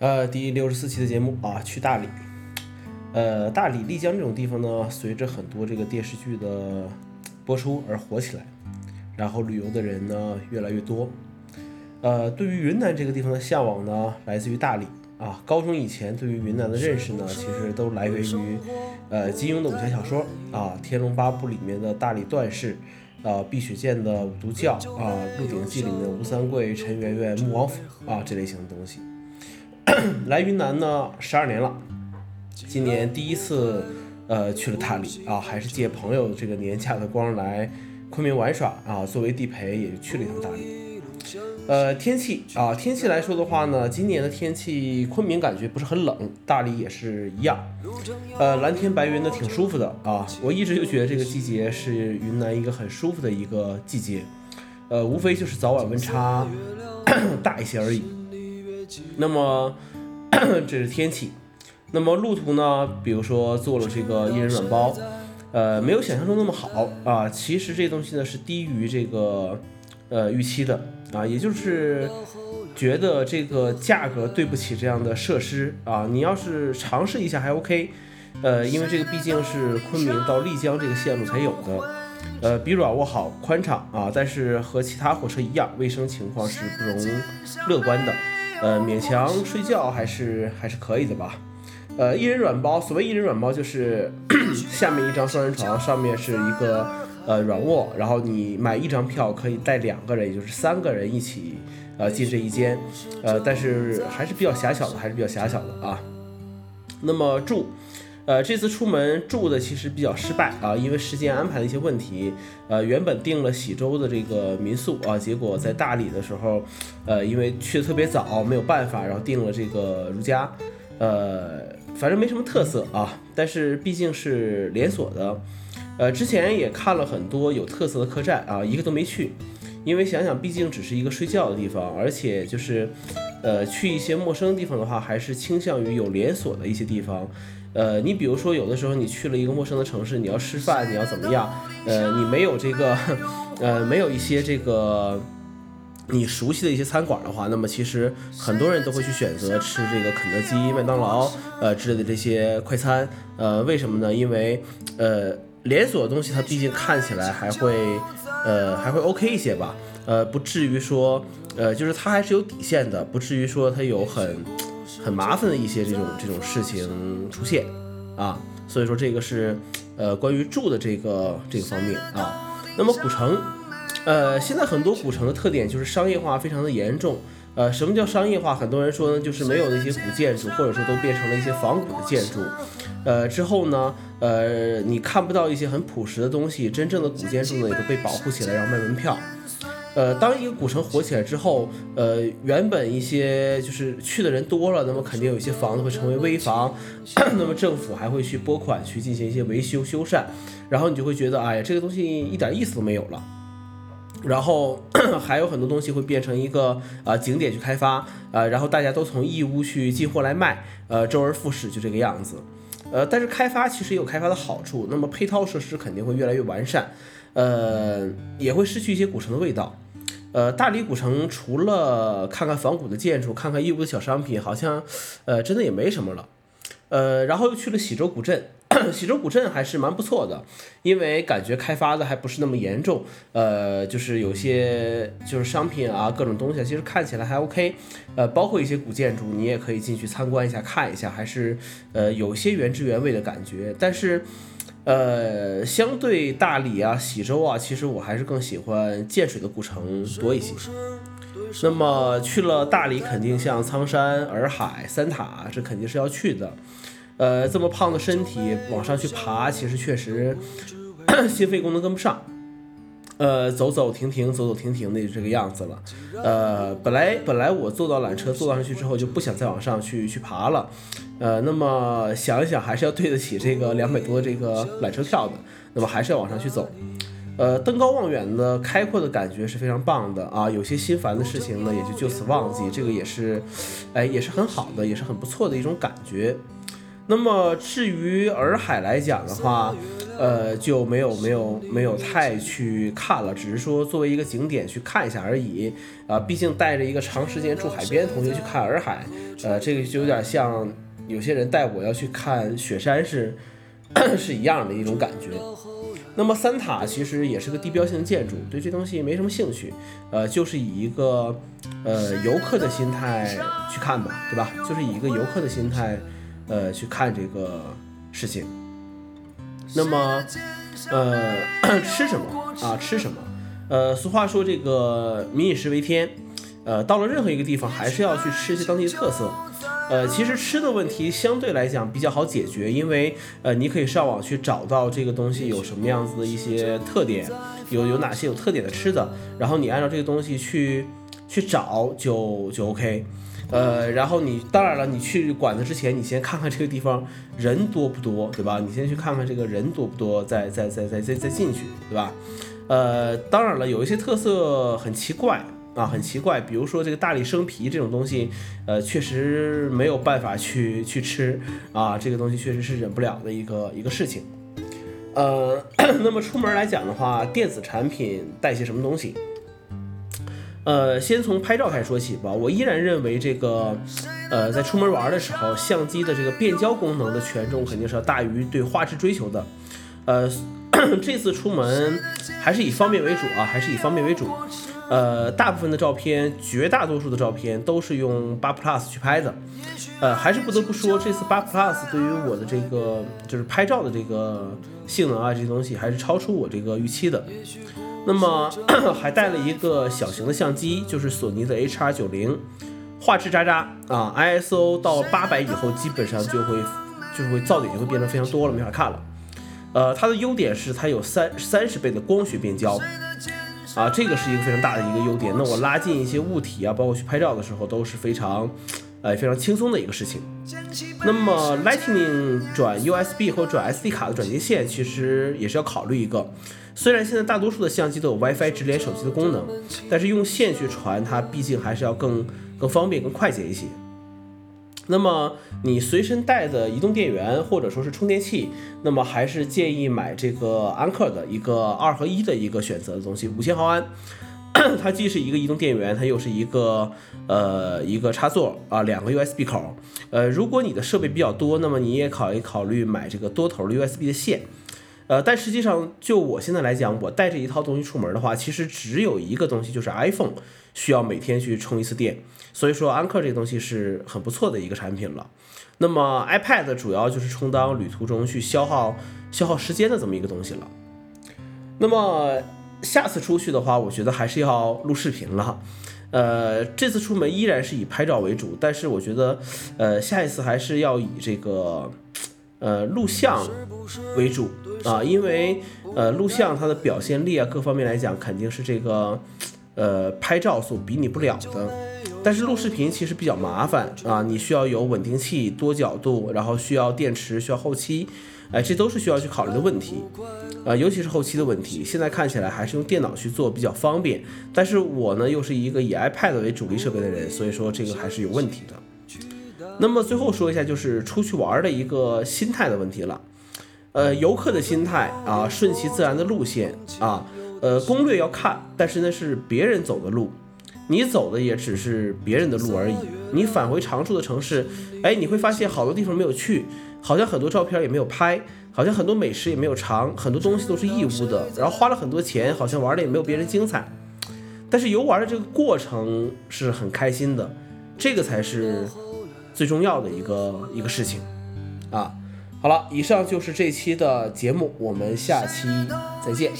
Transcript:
呃，第六十四期的节目啊，去大理。呃，大理、丽江这种地方呢，随着很多这个电视剧的播出而火起来，然后旅游的人呢越来越多。呃，对于云南这个地方的向往呢，来自于大理啊。高中以前对于云南的认识呢，其实都来源于呃金庸的武侠小说啊，《天龙八部》里面的大理段氏，啊，碧血剑的五毒教啊，《鹿鼎记》里面的吴三桂、陈圆圆、穆王府啊这类型的东西。来云南呢，十二年了，今年第一次，呃，去了大理啊，还是借朋友这个年假的光来昆明玩耍啊，作为地陪也去了一趟大理。呃，天气啊，天气来说的话呢，今年的天气，昆明感觉不是很冷，大理也是一样，呃，蓝天白云的挺舒服的啊。我一直就觉得这个季节是云南一个很舒服的一个季节，呃，无非就是早晚温差 大一些而已。那么 这是天气，那么路途呢？比如说做了这个一人软包，呃，没有想象中那么好啊。其实这东西呢是低于这个呃预期的啊，也就是觉得这个价格对不起这样的设施啊。你要是尝试一下还 OK，呃，因为这个毕竟是昆明到丽江这个线路才有的，呃，比软卧好，宽敞啊，但是和其他火车一样，卫生情况是不容乐观的。呃，勉强睡觉还是还是可以的吧。呃，一人软包，所谓一人软包就是 下面一张双人床，上面是一个呃软卧，然后你买一张票可以带两个人，也就是三个人一起呃进这一间，呃，但是还是比较狭小的，还是比较狭小的啊。那么住。呃，这次出门住的其实比较失败啊，因为时间安排的一些问题。呃，原本订了喜洲的这个民宿啊，结果在大理的时候，呃，因为去的特别早，没有办法，然后订了这个如家。呃，反正没什么特色啊，但是毕竟是连锁的。呃，之前也看了很多有特色的客栈啊，一个都没去，因为想想毕竟只是一个睡觉的地方，而且就是，呃，去一些陌生的地方的话，还是倾向于有连锁的一些地方。呃，你比如说，有的时候你去了一个陌生的城市，你要吃饭，你要怎么样？呃，你没有这个，呃，没有一些这个你熟悉的一些餐馆的话，那么其实很多人都会去选择吃这个肯德基、麦当劳，呃之类的这些快餐。呃，为什么呢？因为呃，连锁的东西它毕竟看起来还会，呃，还会 OK 一些吧？呃，不至于说，呃，就是它还是有底线的，不至于说它有很。很麻烦的一些这种这种事情出现啊，所以说这个是呃关于住的这个这个方面啊。那么古城，呃，现在很多古城的特点就是商业化非常的严重。呃，什么叫商业化？很多人说呢，就是没有那些古建筑，或者说都变成了一些仿古的建筑。呃，之后呢，呃，你看不到一些很朴实的东西，真正的古建筑呢也都被保护起来，然后卖门票。呃，当一个古城火起来之后，呃，原本一些就是去的人多了，那么肯定有些房子会成为危房，那么政府还会去拨款去进行一些维修修缮，然后你就会觉得，哎呀，这个东西一点意思都没有了。然后 还有很多东西会变成一个啊景点去开发，呃，然后大家都从义乌去进货来卖，呃，周而复始就这个样子。呃，但是开发其实也有开发的好处，那么配套设施肯定会越来越完善，呃，也会失去一些古城的味道。呃，大理古城除了看看仿古的建筑，看看义乌的小商品，好像，呃，真的也没什么了。呃，然后又去了喜洲古镇，喜洲古镇还是蛮不错的，因为感觉开发的还不是那么严重。呃，就是有些就是商品啊，各种东西，其实看起来还 OK。呃，包括一些古建筑，你也可以进去参观一下，看一下，还是呃有些原汁原味的感觉。但是。呃，相对大理啊、喜洲啊，其实我还是更喜欢建水的古城多一些。那么去了大理，肯定像苍山、洱海、三塔，这肯定是要去的。呃，这么胖的身体往上去爬，其实确实 心肺功能跟不上。呃，走走停停，走走停停的这个样子了。呃，本来本来我坐到缆车坐上去之后就不想再往上去去爬了。呃，那么想一想还是要对得起这个两百多这个缆车票的，那么还是要往上去走。呃，登高望远的开阔的感觉是非常棒的啊。有些心烦的事情呢，也就就此忘记，这个也是，哎，也是很好的，也是很不错的一种感觉。那么至于洱海来讲的话，呃，就没有没有没有太去看了，只是说作为一个景点去看一下而已。啊，毕竟带着一个长时间住海边的同学去看洱海，呃，这个就有点像有些人带我要去看雪山是 是一样的一种感觉。那么三塔其实也是个地标性建筑，对这东西没什么兴趣，呃，就是以一个呃游客的心态去看吧，对吧？就是以一个游客的心态。呃，去看这个事情。那么，呃，吃什么啊？吃什么？呃，俗话说这个民以食为天。呃，到了任何一个地方，还是要去吃一些当地的特色。呃，其实吃的问题相对来讲比较好解决，因为呃，你可以上网去找到这个东西有什么样子的一些特点，有有哪些有特点的吃的，然后你按照这个东西去去找，就就 OK。呃，然后你当然了，你去馆子之前，你先看看这个地方人多不多，对吧？你先去看看这个人多不多，再再再再再再进去，对吧？呃，当然了，有一些特色很奇怪啊，很奇怪，比如说这个大理生皮这种东西，呃，确实没有办法去去吃啊，这个东西确实是忍不了的一个一个事情。呃，那么出门来讲的话，电子产品带些什么东西？呃，先从拍照开始说起吧。我依然认为这个，呃，在出门玩的时候，相机的这个变焦功能的权重肯定是要大于对画质追求的。呃，这次出门还是以方便为主啊，还是以方便为主。呃，大部分的照片，绝大多数的照片都是用八 Plus 去拍的。呃，还是不得不说，这次八 Plus 对于我的这个就是拍照的这个性能啊，这些东西还是超出我这个预期的。那么 还带了一个小型的相机，就是索尼的 HR90，画质渣渣啊，ISO 到八百以后基本上就会就会噪点就会变得非常多了，没法看了。呃，它的优点是它有三三十倍的光学变焦啊，这个是一个非常大的一个优点。那我拉近一些物体啊，包括去拍照的时候都是非常呃非常轻松的一个事情。那么 Lightning 转 USB 或转 SD 卡的转接线其实也是要考虑一个。虽然现在大多数的相机都有 WiFi 直连手机的功能，但是用线去传它毕竟还是要更更方便、更快捷一些。那么你随身带的移动电源或者说是充电器，那么还是建议买这个安克的一个二合一的一个选择的东西，五千毫安，它既是一个移动电源，它又是一个呃一个插座啊，两个 USB 口。呃，如果你的设备比较多，那么你也考虑考虑买这个多头的 USB 的线。呃，但实际上，就我现在来讲，我带这一套东西出门的话，其实只有一个东西，就是 iPhone 需要每天去充一次电。所以说，安克这个东西是很不错的一个产品了。那么 iPad 主要就是充当旅途中去消耗消耗时间的这么一个东西了。那么下次出去的话，我觉得还是要录视频了。呃，这次出门依然是以拍照为主，但是我觉得，呃，下一次还是要以这个。呃，录像为主啊，因为呃，录像它的表现力啊，各方面来讲肯定是这个呃拍照所比拟不了的。但是录视频其实比较麻烦啊，你需要有稳定器、多角度，然后需要电池、需要后期，哎，这都是需要去考虑的问题啊，尤其是后期的问题。现在看起来还是用电脑去做比较方便，但是我呢又是一个以 iPad 为主力设备的人，所以说这个还是有问题的。那么最后说一下，就是出去玩的一个心态的问题了。呃，游客的心态啊，顺其自然的路线啊，呃，攻略要看，但是那是别人走的路，你走的也只是别人的路而已。你返回常住的城市，哎，你会发现好多地方没有去，好像很多照片也没有拍，好像很多美食也没有尝，很多东西都是义乌的，然后花了很多钱，好像玩的也没有别人精彩。但是游玩的这个过程是很开心的，这个才是。最重要的一个一个事情，啊，好了，以上就是这期的节目，我们下期再见。